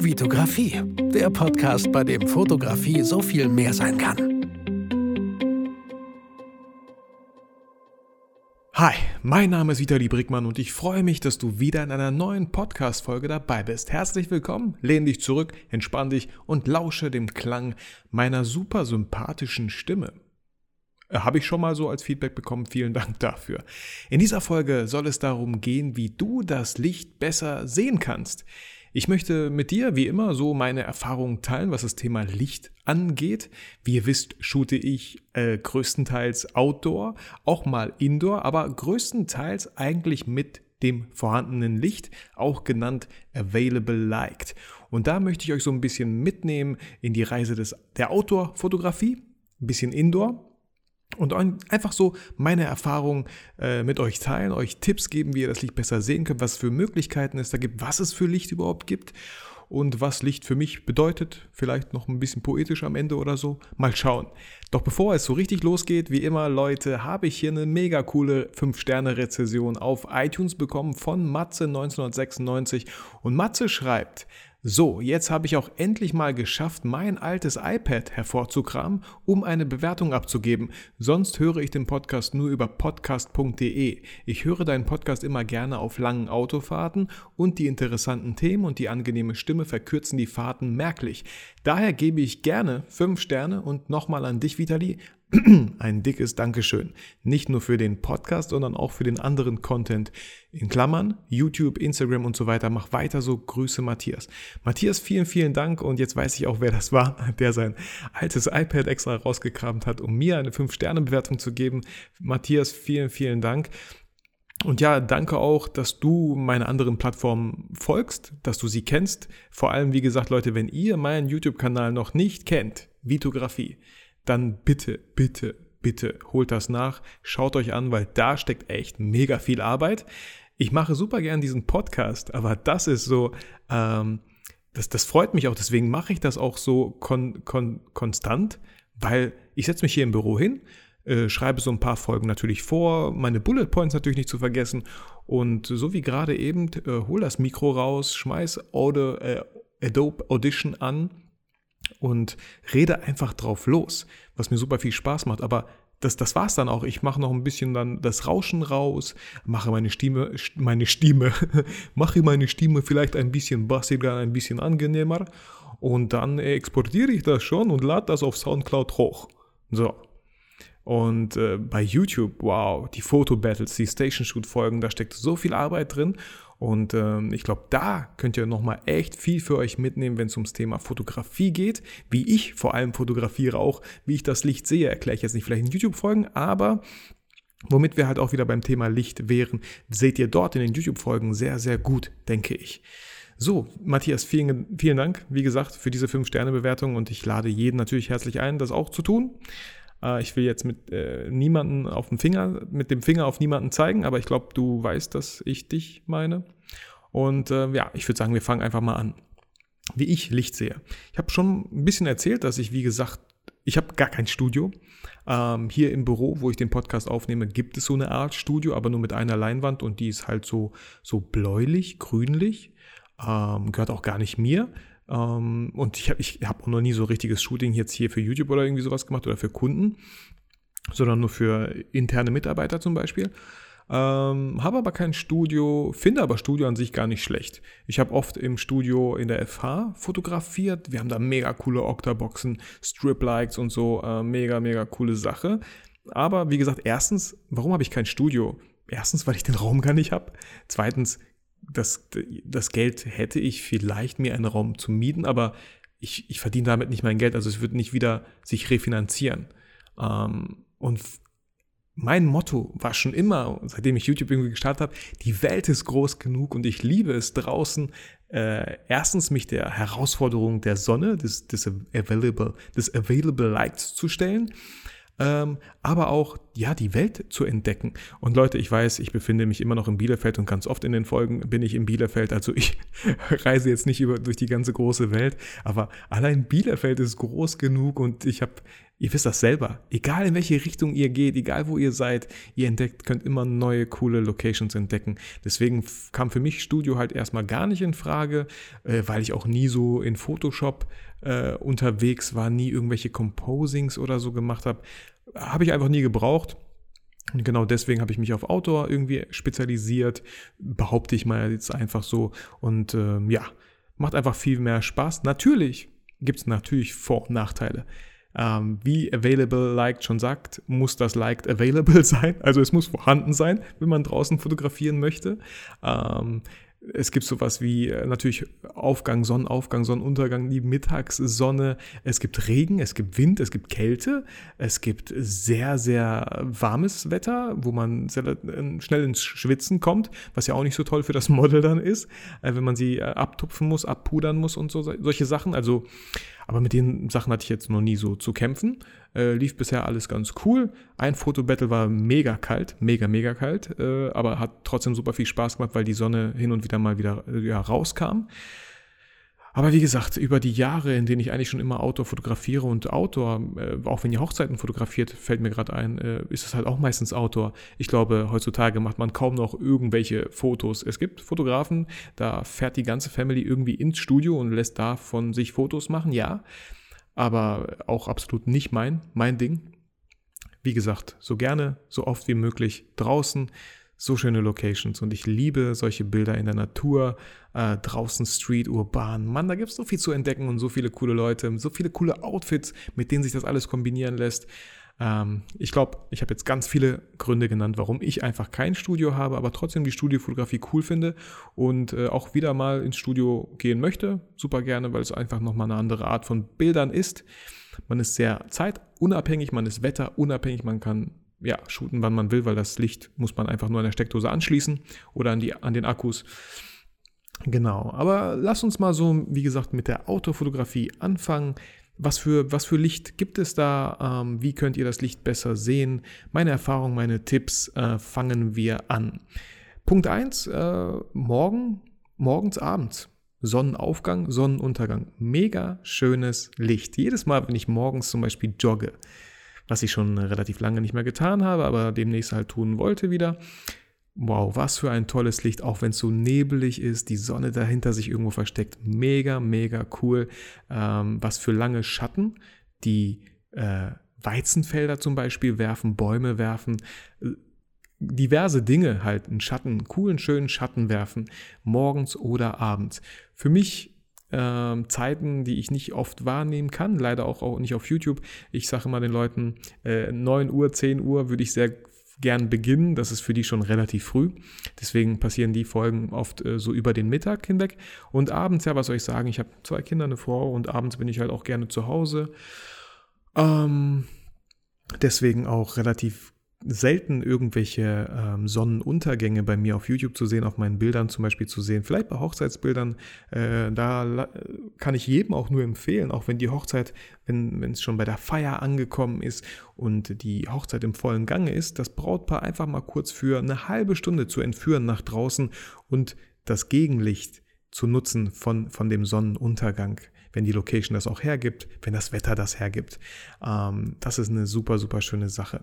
Vitografie, der Podcast, bei dem Fotografie so viel mehr sein kann. Hi, mein Name ist Vitali Brickmann und ich freue mich, dass du wieder in einer neuen Podcast-Folge dabei bist. Herzlich willkommen, lehn dich zurück, entspann dich und lausche dem Klang meiner super sympathischen Stimme. Äh, habe ich schon mal so als Feedback bekommen. Vielen Dank dafür. In dieser Folge soll es darum gehen, wie du das Licht besser sehen kannst. Ich möchte mit dir, wie immer, so meine Erfahrungen teilen, was das Thema Licht angeht. Wie ihr wisst, shoote ich äh, größtenteils Outdoor, auch mal Indoor, aber größtenteils eigentlich mit dem vorhandenen Licht, auch genannt Available Light. Und da möchte ich euch so ein bisschen mitnehmen in die Reise des, der Outdoor-Fotografie, ein bisschen Indoor und einfach so meine Erfahrungen äh, mit euch teilen, euch Tipps geben, wie ihr das Licht besser sehen könnt, was für Möglichkeiten es da gibt, was es für Licht überhaupt gibt und was Licht für mich bedeutet. Vielleicht noch ein bisschen poetisch am Ende oder so. Mal schauen. Doch bevor es so richtig losgeht, wie immer, Leute, habe ich hier eine mega coole 5-Sterne-Rezession auf iTunes bekommen von Matze 1996. Und Matze schreibt, so, jetzt habe ich auch endlich mal geschafft, mein altes iPad hervorzukramen, um eine Bewertung abzugeben. Sonst höre ich den Podcast nur über podcast.de. Ich höre deinen Podcast immer gerne auf langen Autofahrten und die interessanten Themen und die angenehme Stimme verkürzen die Fahrten merklich. Daher gebe ich gerne 5 Sterne und nochmal an dich, Vitali, ein dickes Dankeschön. Nicht nur für den Podcast, sondern auch für den anderen Content. In Klammern, YouTube, Instagram und so weiter. Mach weiter so. Grüße Matthias. Matthias, vielen, vielen Dank. Und jetzt weiß ich auch, wer das war, der sein altes iPad extra rausgekramt hat, um mir eine 5-Sterne-Bewertung zu geben. Matthias, vielen, vielen Dank. Und ja, danke auch, dass du meine anderen Plattformen folgst, dass du sie kennst. Vor allem, wie gesagt, Leute, wenn ihr meinen YouTube-Kanal noch nicht kennt, Vitografie, dann bitte, bitte, bitte holt das nach, schaut euch an, weil da steckt echt mega viel Arbeit. Ich mache super gern diesen Podcast, aber das ist so, ähm, das, das freut mich auch, deswegen mache ich das auch so kon, kon, konstant, weil ich setze mich hier im Büro hin, äh, schreibe so ein paar Folgen natürlich vor, meine Bullet Points natürlich nicht zu vergessen und so wie gerade eben, äh, hol das Mikro raus, schmeiß Audio, äh, Adobe Audition an und rede einfach drauf los, was mir super viel Spaß macht. Aber das, das war's dann auch. Ich mache noch ein bisschen dann das Rauschen raus, mache meine Stimme, meine Stimme, mache meine Stimme vielleicht ein bisschen bassiger, ein bisschen angenehmer und dann exportiere ich das schon und lade das auf Soundcloud hoch. So. Und äh, bei YouTube, wow, die Foto-Battles, die Station-Shoot-Folgen, da steckt so viel Arbeit drin. Und ähm, ich glaube, da könnt ihr nochmal echt viel für euch mitnehmen, wenn es ums Thema Fotografie geht. Wie ich vor allem fotografiere auch, wie ich das Licht sehe, erkläre ich jetzt nicht vielleicht in YouTube-Folgen, aber Womit wir halt auch wieder beim Thema Licht wären, seht ihr dort in den YouTube-Folgen sehr, sehr gut, denke ich. So, Matthias, vielen, vielen Dank, wie gesagt, für diese 5-Sterne-Bewertung und ich lade jeden natürlich herzlich ein, das auch zu tun. Äh, ich will jetzt mit äh, niemanden auf dem Finger, mit dem Finger auf niemanden zeigen, aber ich glaube, du weißt, dass ich dich meine. Und äh, ja, ich würde sagen, wir fangen einfach mal an. Wie ich Licht sehe. Ich habe schon ein bisschen erzählt, dass ich, wie gesagt, ich habe gar kein Studio. Ähm, hier im Büro, wo ich den Podcast aufnehme, gibt es so eine Art Studio, aber nur mit einer Leinwand und die ist halt so, so bläulich, grünlich. Ähm, gehört auch gar nicht mir. Ähm, und ich habe ich hab auch noch nie so richtiges Shooting jetzt hier für YouTube oder irgendwie sowas gemacht oder für Kunden, sondern nur für interne Mitarbeiter zum Beispiel. Ähm, habe aber kein Studio, finde aber Studio an sich gar nicht schlecht. Ich habe oft im Studio in der FH fotografiert. Wir haben da mega coole Octaboxen, Strip-Likes und so. Äh, mega, mega coole Sache. Aber wie gesagt, erstens, warum habe ich kein Studio? Erstens, weil ich den Raum gar nicht habe. Zweitens, das, das Geld hätte ich vielleicht mir einen Raum zu mieten, aber ich, ich verdiene damit nicht mein Geld, also es wird nicht wieder sich refinanzieren. Ähm, und mein Motto war schon immer, seitdem ich YouTube irgendwie gestartet habe, die Welt ist groß genug und ich liebe es draußen, äh, erstens mich der Herausforderung der Sonne, des, des, Available, des Available Lights zu stellen ähm, aber auch ja die Welt zu entdecken. Und Leute, ich weiß, ich befinde mich immer noch in Bielefeld und ganz oft in den Folgen bin ich in Bielefeld. Also ich reise jetzt nicht über durch die ganze große Welt, aber allein Bielefeld ist groß genug und ich habe Ihr wisst das selber. Egal in welche Richtung ihr geht, egal wo ihr seid, ihr entdeckt, könnt immer neue coole Locations entdecken. Deswegen kam für mich Studio halt erstmal gar nicht in Frage, äh, weil ich auch nie so in Photoshop äh, unterwegs war, nie irgendwelche Composings oder so gemacht habe. Habe ich einfach nie gebraucht. Und genau deswegen habe ich mich auf Outdoor irgendwie spezialisiert, behaupte ich mal jetzt einfach so. Und ähm, ja, macht einfach viel mehr Spaß. Natürlich gibt es natürlich Vor- und Nachteile. Ähm, wie Available Liked schon sagt, muss das Liked available sein. Also es muss vorhanden sein, wenn man draußen fotografieren möchte. Ähm, es gibt sowas wie äh, natürlich Aufgang, Sonnenaufgang, Sonnenuntergang, die Mittagssonne. Es gibt Regen, es gibt Wind, es gibt Kälte. Es gibt sehr, sehr warmes Wetter, wo man sehr, äh, schnell ins Schwitzen kommt, was ja auch nicht so toll für das Model dann ist, äh, wenn man sie abtupfen muss, abpudern muss und so, solche Sachen. Also aber mit den Sachen hatte ich jetzt noch nie so zu kämpfen. Äh, lief bisher alles ganz cool. Ein Fotobattle war mega kalt, mega, mega kalt, äh, aber hat trotzdem super viel Spaß gemacht, weil die Sonne hin und wieder mal wieder äh, ja, rauskam. Aber wie gesagt, über die Jahre, in denen ich eigentlich schon immer Outdoor fotografiere und Outdoor, äh, auch wenn ihr Hochzeiten fotografiert, fällt mir gerade ein, äh, ist es halt auch meistens Outdoor. Ich glaube, heutzutage macht man kaum noch irgendwelche Fotos. Es gibt Fotografen, da fährt die ganze Family irgendwie ins Studio und lässt da von sich Fotos machen, ja. Aber auch absolut nicht mein, mein Ding. Wie gesagt, so gerne, so oft wie möglich draußen so schöne Locations und ich liebe solche Bilder in der Natur, äh, draußen Street, urban. Mann, da gibt es so viel zu entdecken und so viele coole Leute, so viele coole Outfits, mit denen sich das alles kombinieren lässt. Ähm, ich glaube, ich habe jetzt ganz viele Gründe genannt, warum ich einfach kein Studio habe, aber trotzdem die Studiofotografie cool finde und äh, auch wieder mal ins Studio gehen möchte. Super gerne, weil es einfach nochmal eine andere Art von Bildern ist. Man ist sehr zeitunabhängig, man ist wetterunabhängig, man kann ja, shooten, wann man will, weil das Licht muss man einfach nur an der Steckdose anschließen oder an, die, an den Akkus. Genau, aber lass uns mal so, wie gesagt, mit der Autofotografie anfangen. Was für, was für Licht gibt es da? Ähm, wie könnt ihr das Licht besser sehen? Meine Erfahrung, meine Tipps äh, fangen wir an. Punkt 1, äh, morgen, morgens, abends. Sonnenaufgang, Sonnenuntergang. Mega schönes Licht. Jedes Mal, wenn ich morgens zum Beispiel jogge, was ich schon relativ lange nicht mehr getan habe, aber demnächst halt tun wollte wieder. Wow, was für ein tolles Licht, auch wenn es so nebelig ist, die Sonne dahinter sich irgendwo versteckt. Mega, mega cool. Ähm, was für lange Schatten, die äh, Weizenfelder zum Beispiel werfen, Bäume werfen, äh, diverse Dinge halt einen Schatten, coolen, schönen Schatten werfen, morgens oder abends. Für mich ähm, Zeiten, die ich nicht oft wahrnehmen kann, leider auch, auch nicht auf YouTube. Ich sage immer den Leuten, äh, 9 Uhr, 10 Uhr würde ich sehr gern beginnen. Das ist für die schon relativ früh. Deswegen passieren die Folgen oft äh, so über den Mittag hinweg. Und abends, ja, was soll ich sagen? Ich habe zwei Kinder, eine Frau und abends bin ich halt auch gerne zu Hause. Ähm, deswegen auch relativ selten irgendwelche ähm, Sonnenuntergänge bei mir auf YouTube zu sehen, auf meinen Bildern zum Beispiel zu sehen. Vielleicht bei Hochzeitsbildern, äh, da kann ich jedem auch nur empfehlen, auch wenn die Hochzeit, wenn es schon bei der Feier angekommen ist und die Hochzeit im vollen Gange ist, das Brautpaar einfach mal kurz für eine halbe Stunde zu entführen nach draußen und das Gegenlicht zu nutzen von, von dem Sonnenuntergang wenn die Location das auch hergibt, wenn das Wetter das hergibt. Ähm, das ist eine super, super schöne Sache.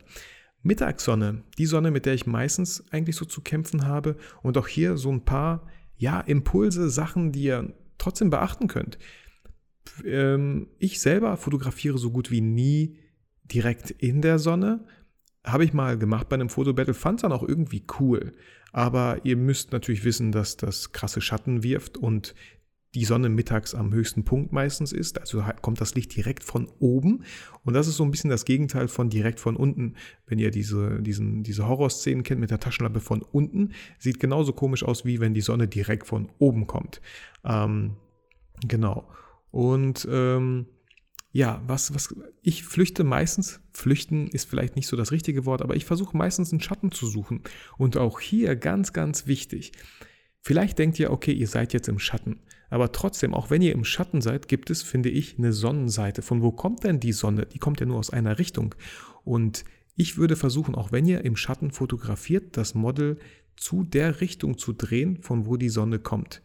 Mittagssonne, die Sonne, mit der ich meistens eigentlich so zu kämpfen habe. Und auch hier so ein paar, ja, Impulse, Sachen, die ihr trotzdem beachten könnt. Ähm, ich selber fotografiere so gut wie nie direkt in der Sonne. Habe ich mal gemacht bei einem Fotobattle, fand es dann auch irgendwie cool. Aber ihr müsst natürlich wissen, dass das krasse Schatten wirft und die Sonne mittags am höchsten Punkt meistens ist. Also kommt das Licht direkt von oben. Und das ist so ein bisschen das Gegenteil von direkt von unten. Wenn ihr diese, diesen, diese Horrorszenen kennt mit der Taschenlampe von unten, sieht genauso komisch aus, wie wenn die Sonne direkt von oben kommt. Ähm, genau. Und ähm, ja, was, was, ich flüchte meistens, flüchten ist vielleicht nicht so das richtige Wort, aber ich versuche meistens einen Schatten zu suchen. Und auch hier ganz, ganz wichtig. Vielleicht denkt ihr, okay, ihr seid jetzt im Schatten. Aber trotzdem, auch wenn ihr im Schatten seid, gibt es, finde ich, eine Sonnenseite. Von wo kommt denn die Sonne? Die kommt ja nur aus einer Richtung. Und ich würde versuchen, auch wenn ihr im Schatten fotografiert, das Model zu der Richtung zu drehen, von wo die Sonne kommt.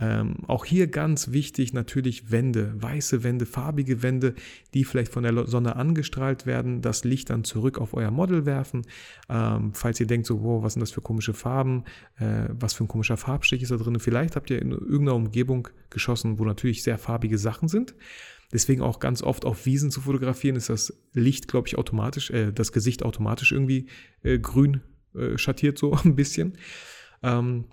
Ähm, auch hier ganz wichtig natürlich Wände, weiße Wände, farbige Wände, die vielleicht von der Sonne angestrahlt werden, das Licht dann zurück auf euer Model werfen. Ähm, falls ihr denkt, so, wow, was sind das für komische Farben, äh, was für ein komischer Farbstich ist da drin. Vielleicht habt ihr in irgendeiner Umgebung geschossen, wo natürlich sehr farbige Sachen sind. Deswegen auch ganz oft auf Wiesen zu fotografieren, ist das Licht, glaube ich, automatisch, äh, das Gesicht automatisch irgendwie äh, grün äh, schattiert so ein bisschen. Ähm,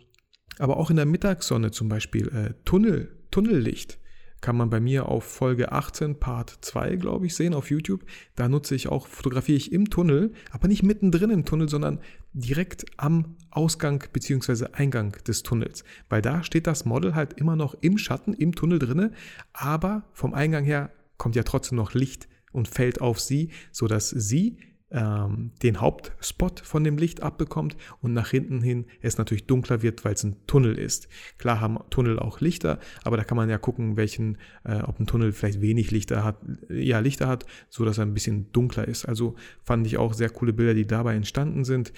aber auch in der Mittagssonne zum Beispiel äh, Tunnel, Tunnellicht kann man bei mir auf Folge 18, Part 2, glaube ich, sehen auf YouTube. Da nutze ich auch, fotografiere ich im Tunnel, aber nicht mittendrin im Tunnel, sondern direkt am Ausgang bzw. Eingang des Tunnels. Weil da steht das Model halt immer noch im Schatten, im Tunnel drinne, aber vom Eingang her kommt ja trotzdem noch Licht und fällt auf sie, sodass sie ähm, den Hauptspot von dem Licht abbekommt und nach hinten hin es natürlich dunkler wird, weil es ein Tunnel ist. Klar haben Tunnel auch Lichter, aber da kann man ja gucken, welchen, äh, ob ein Tunnel vielleicht wenig Lichter hat, ja Lichter hat, so dass er ein bisschen dunkler ist. Also fand ich auch sehr coole Bilder, die dabei entstanden sind.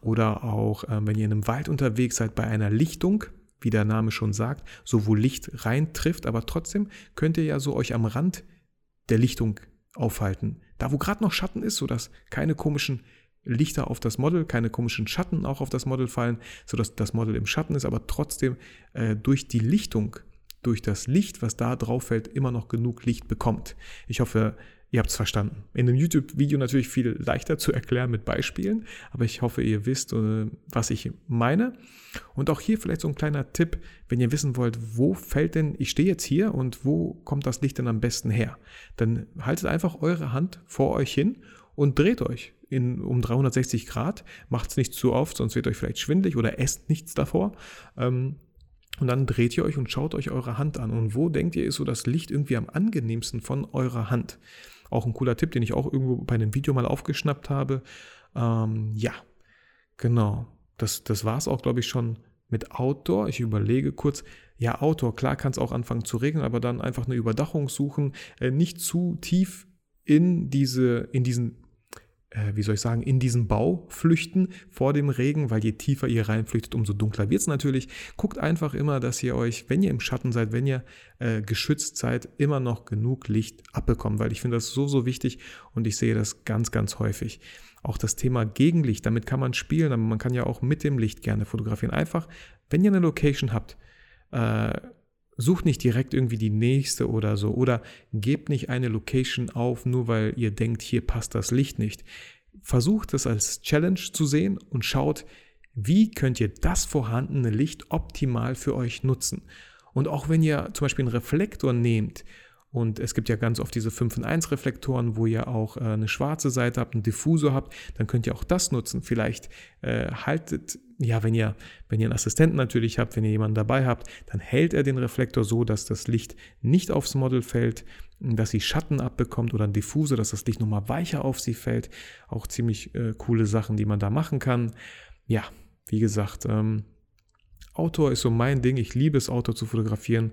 Oder auch, äh, wenn ihr in einem Wald unterwegs seid bei einer Lichtung, wie der Name schon sagt, so wo Licht rein trifft, aber trotzdem könnt ihr ja so euch am Rand der Lichtung aufhalten. Da, wo gerade noch Schatten ist, sodass keine komischen Lichter auf das Model, keine komischen Schatten auch auf das Model fallen, sodass das Model im Schatten ist, aber trotzdem äh, durch die Lichtung, durch das Licht, was da drauf fällt, immer noch genug Licht bekommt. Ich hoffe, Ihr habt es verstanden. In dem YouTube-Video natürlich viel leichter zu erklären mit Beispielen, aber ich hoffe, ihr wisst, äh, was ich meine. Und auch hier vielleicht so ein kleiner Tipp, wenn ihr wissen wollt, wo fällt denn, ich stehe jetzt hier und wo kommt das Licht denn am besten her? Dann haltet einfach eure Hand vor euch hin und dreht euch in, um 360 Grad. Macht es nicht zu oft, sonst wird euch vielleicht schwindlig oder esst nichts davor. Ähm, und dann dreht ihr euch und schaut euch eure Hand an. Und wo denkt ihr, ist so das Licht irgendwie am angenehmsten von eurer Hand? Auch ein cooler Tipp, den ich auch irgendwo bei einem Video mal aufgeschnappt habe. Ähm, ja, genau. Das, das war es auch, glaube ich, schon mit Outdoor. Ich überlege kurz, ja, Outdoor, klar kann es auch anfangen zu regnen, aber dann einfach eine Überdachung suchen, äh, nicht zu tief in diese, in diesen wie soll ich sagen, in diesen Bau flüchten vor dem Regen, weil je tiefer ihr reinflüchtet, umso dunkler wird es natürlich. Guckt einfach immer, dass ihr euch, wenn ihr im Schatten seid, wenn ihr äh, geschützt seid, immer noch genug Licht abbekommt, weil ich finde das so, so wichtig und ich sehe das ganz, ganz häufig. Auch das Thema Gegenlicht, damit kann man spielen, aber man kann ja auch mit dem Licht gerne fotografieren. Einfach, wenn ihr eine Location habt, äh, Sucht nicht direkt irgendwie die nächste oder so oder gebt nicht eine Location auf, nur weil ihr denkt, hier passt das Licht nicht. Versucht es als Challenge zu sehen und schaut, wie könnt ihr das vorhandene Licht optimal für euch nutzen. Und auch wenn ihr zum Beispiel einen Reflektor nehmt und es gibt ja ganz oft diese 5 in 1 Reflektoren, wo ihr auch äh, eine schwarze Seite habt, einen Diffusor habt, dann könnt ihr auch das nutzen. Vielleicht äh, haltet, ja, wenn ihr, wenn ihr einen Assistenten natürlich habt, wenn ihr jemanden dabei habt, dann hält er den Reflektor so, dass das Licht nicht aufs Model fällt, dass sie Schatten abbekommt oder ein Diffusor, dass das Licht nochmal weicher auf sie fällt. Auch ziemlich äh, coole Sachen, die man da machen kann. Ja, wie gesagt, ähm, Outdoor ist so mein Ding. Ich liebe es, Outdoor zu fotografieren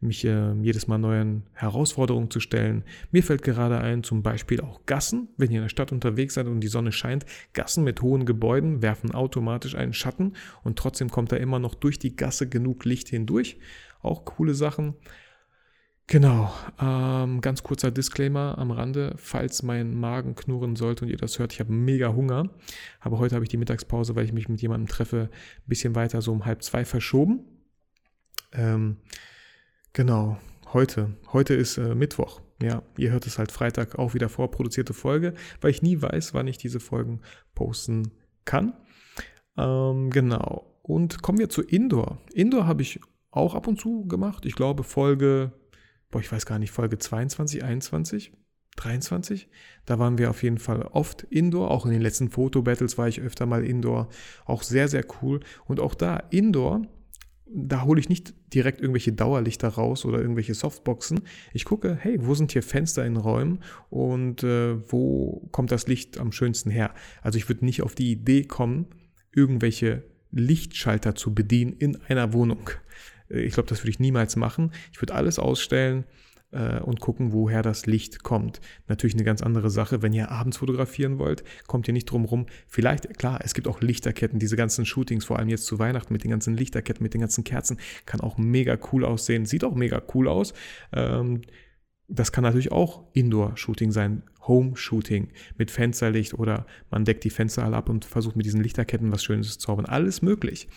mich äh, jedes Mal neuen Herausforderungen zu stellen. Mir fällt gerade ein, zum Beispiel auch Gassen, wenn ihr in der Stadt unterwegs seid und die Sonne scheint, Gassen mit hohen Gebäuden werfen automatisch einen Schatten und trotzdem kommt da immer noch durch die Gasse genug Licht hindurch. Auch coole Sachen. Genau, ähm, ganz kurzer Disclaimer am Rande, falls mein Magen knurren sollte und ihr das hört, ich habe mega Hunger, aber heute habe ich die Mittagspause, weil ich mich mit jemandem treffe, ein bisschen weiter so um halb zwei verschoben. Ähm, Genau, heute. Heute ist äh, Mittwoch. Ja, ihr hört es halt Freitag auch wieder vorproduzierte Folge, weil ich nie weiß, wann ich diese Folgen posten kann. Ähm, genau. Und kommen wir zu Indoor. Indoor habe ich auch ab und zu gemacht. Ich glaube Folge, boah, ich weiß gar nicht, Folge 22, 21, 23. Da waren wir auf jeden Fall oft Indoor. Auch in den letzten Foto-Battles war ich öfter mal Indoor. Auch sehr, sehr cool. Und auch da Indoor da hole ich nicht direkt irgendwelche Dauerlichter raus oder irgendwelche Softboxen. Ich gucke, hey, wo sind hier Fenster in Räumen und äh, wo kommt das Licht am schönsten her? Also ich würde nicht auf die Idee kommen, irgendwelche Lichtschalter zu bedienen in einer Wohnung. Äh, ich glaube, das würde ich niemals machen. Ich würde alles ausstellen, äh, und gucken, woher das Licht kommt. Natürlich eine ganz andere Sache, wenn ihr abends fotografieren wollt, kommt ihr nicht drum rum. Vielleicht, klar, es gibt auch Lichterketten, diese ganzen Shootings, vor allem jetzt zu Weihnachten mit den ganzen Lichterketten, mit den ganzen Kerzen, kann auch mega cool aussehen, sieht auch mega cool aus. Ähm, das kann natürlich auch Indoor-Shooting sein, Home-Shooting mit Fensterlicht oder man deckt die Fenster alle ab und versucht mit diesen Lichterketten was Schönes zu zaubern. Alles möglich.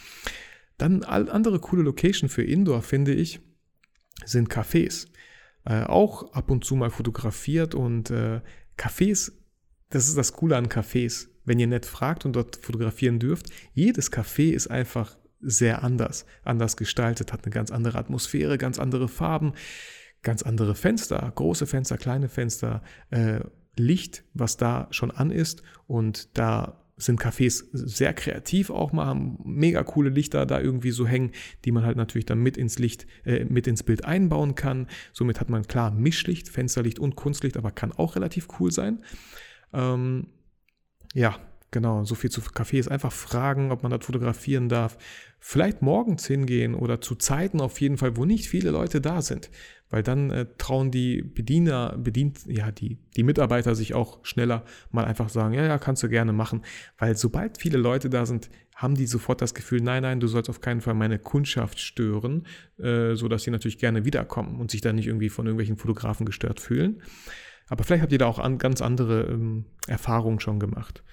Dann andere coole Location für Indoor, finde ich, sind Cafés. Äh, auch ab und zu mal fotografiert und äh, Cafés, das ist das Coole an Cafés. Wenn ihr nett fragt und dort fotografieren dürft, jedes Café ist einfach sehr anders, anders gestaltet, hat eine ganz andere Atmosphäre, ganz andere Farben ganz andere Fenster, große Fenster, kleine Fenster, äh, Licht, was da schon an ist. Und da sind Cafés sehr kreativ auch mal, haben mega coole Lichter da irgendwie so hängen, die man halt natürlich dann mit ins Licht, äh, mit ins Bild einbauen kann. Somit hat man klar Mischlicht, Fensterlicht und Kunstlicht, aber kann auch relativ cool sein. Ähm, ja, Genau, so viel zu Cafés. Einfach fragen, ob man dort fotografieren darf. Vielleicht morgens hingehen oder zu Zeiten auf jeden Fall, wo nicht viele Leute da sind. Weil dann äh, trauen die Bediener, bedient, ja, die, die Mitarbeiter sich auch schneller mal einfach sagen, ja, ja, kannst du gerne machen. Weil sobald viele Leute da sind, haben die sofort das Gefühl, nein, nein, du sollst auf keinen Fall meine Kundschaft stören, äh, sodass sie natürlich gerne wiederkommen und sich dann nicht irgendwie von irgendwelchen Fotografen gestört fühlen. Aber vielleicht habt ihr da auch an, ganz andere ähm, Erfahrungen schon gemacht.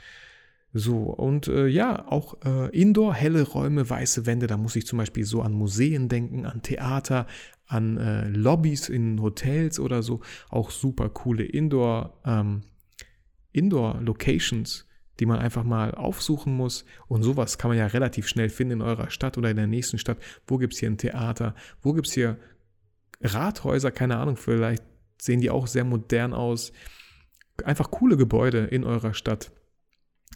So, und äh, ja, auch äh, Indoor, helle Räume, weiße Wände, da muss ich zum Beispiel so an Museen denken, an Theater, an äh, Lobbys in Hotels oder so. Auch super coole Indoor, ähm, Indoor-Locations, die man einfach mal aufsuchen muss. Und sowas kann man ja relativ schnell finden in eurer Stadt oder in der nächsten Stadt. Wo gibt es hier ein Theater? Wo gibt es hier Rathäuser? Keine Ahnung, vielleicht sehen die auch sehr modern aus. Einfach coole Gebäude in eurer Stadt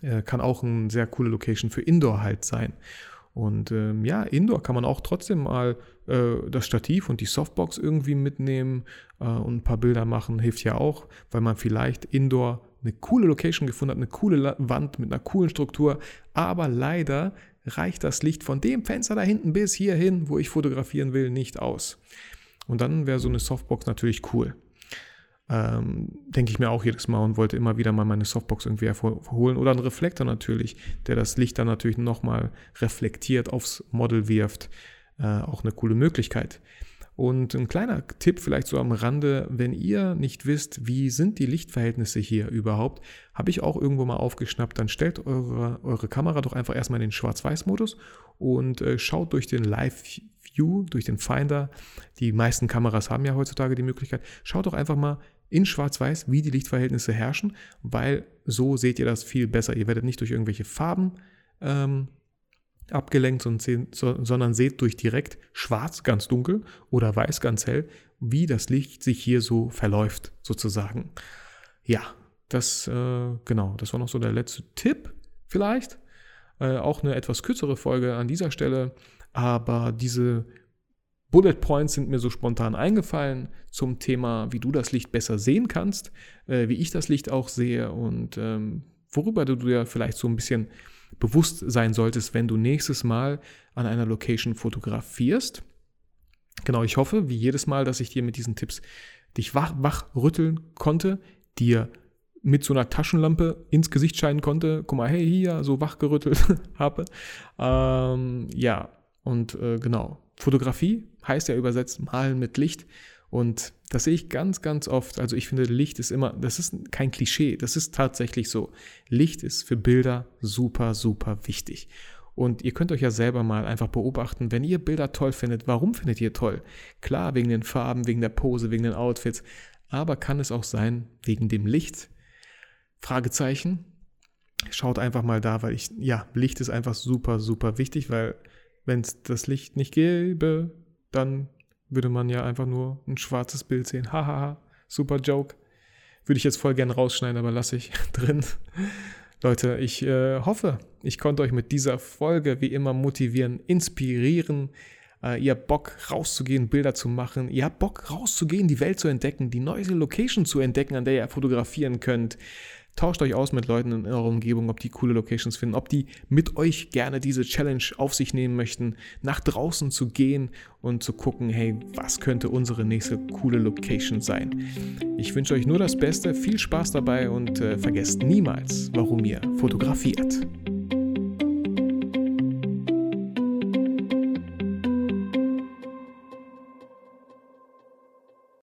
äh, kann auch eine sehr coole Location für Indoor halt sein. Und ähm, ja, Indoor kann man auch trotzdem mal äh, das Stativ und die Softbox irgendwie mitnehmen äh, und ein paar Bilder machen, hilft ja auch, weil man vielleicht Indoor eine coole Location gefunden hat, eine coole Wand mit einer coolen Struktur, aber leider reicht das Licht von dem Fenster da hinten bis hierhin, wo ich fotografieren will, nicht aus. Und dann wäre so eine Softbox natürlich cool ähm, denke ich mir auch jedes Mal und wollte immer wieder mal meine Softbox irgendwie hervorholen. Oder einen Reflektor natürlich, der das Licht dann natürlich nochmal reflektiert aufs Model wirft. Äh, auch eine coole Möglichkeit. Und ein kleiner Tipp vielleicht so am Rande, wenn ihr nicht wisst, wie sind die Lichtverhältnisse hier überhaupt, habe ich auch irgendwo mal aufgeschnappt, dann stellt eure, eure Kamera doch einfach erstmal in den Schwarz-Weiß-Modus und äh, schaut durch den Live-View, durch den Finder. Die meisten Kameras haben ja heutzutage die Möglichkeit. Schaut doch einfach mal in Schwarz-Weiß, wie die Lichtverhältnisse herrschen, weil so seht ihr das viel besser. Ihr werdet nicht durch irgendwelche Farben ähm, abgelenkt, sondern seht durch direkt schwarz ganz dunkel oder weiß ganz hell, wie das Licht sich hier so verläuft, sozusagen. Ja, das, äh, genau, das war noch so der letzte Tipp vielleicht. Äh, auch eine etwas kürzere Folge an dieser Stelle, aber diese Bullet Points sind mir so spontan eingefallen zum Thema, wie du das Licht besser sehen kannst, äh, wie ich das Licht auch sehe und ähm, worüber du dir vielleicht so ein bisschen bewusst sein solltest, wenn du nächstes Mal an einer Location fotografierst. Genau, ich hoffe, wie jedes Mal, dass ich dir mit diesen Tipps dich wach, wach rütteln konnte, dir mit so einer Taschenlampe ins Gesicht scheinen konnte. Guck mal, hey, hier, so wachgerüttelt habe. Ähm, ja, und äh, genau, Fotografie heißt ja übersetzt malen mit Licht. Und das sehe ich ganz, ganz oft. Also ich finde, Licht ist immer, das ist kein Klischee, das ist tatsächlich so. Licht ist für Bilder super, super wichtig. Und ihr könnt euch ja selber mal einfach beobachten, wenn ihr Bilder toll findet, warum findet ihr toll? Klar, wegen den Farben, wegen der Pose, wegen den Outfits, aber kann es auch sein, wegen dem Licht? Fragezeichen. Schaut einfach mal da, weil ich, ja, Licht ist einfach super, super wichtig, weil wenn es das Licht nicht gäbe, dann würde man ja einfach nur ein schwarzes Bild sehen. Hahaha, super Joke. Würde ich jetzt voll gern rausschneiden, aber lasse ich drin. Leute, ich äh, hoffe, ich konnte euch mit dieser Folge wie immer motivieren, inspirieren. Äh, ihr habt Bock rauszugehen, Bilder zu machen. Ihr habt Bock rauszugehen, die Welt zu entdecken, die neue Location zu entdecken, an der ihr fotografieren könnt. Tauscht euch aus mit Leuten in eurer Umgebung, ob die coole Locations finden, ob die mit euch gerne diese Challenge auf sich nehmen möchten, nach draußen zu gehen und zu gucken, hey, was könnte unsere nächste coole Location sein. Ich wünsche euch nur das Beste, viel Spaß dabei und äh, vergesst niemals, warum ihr fotografiert.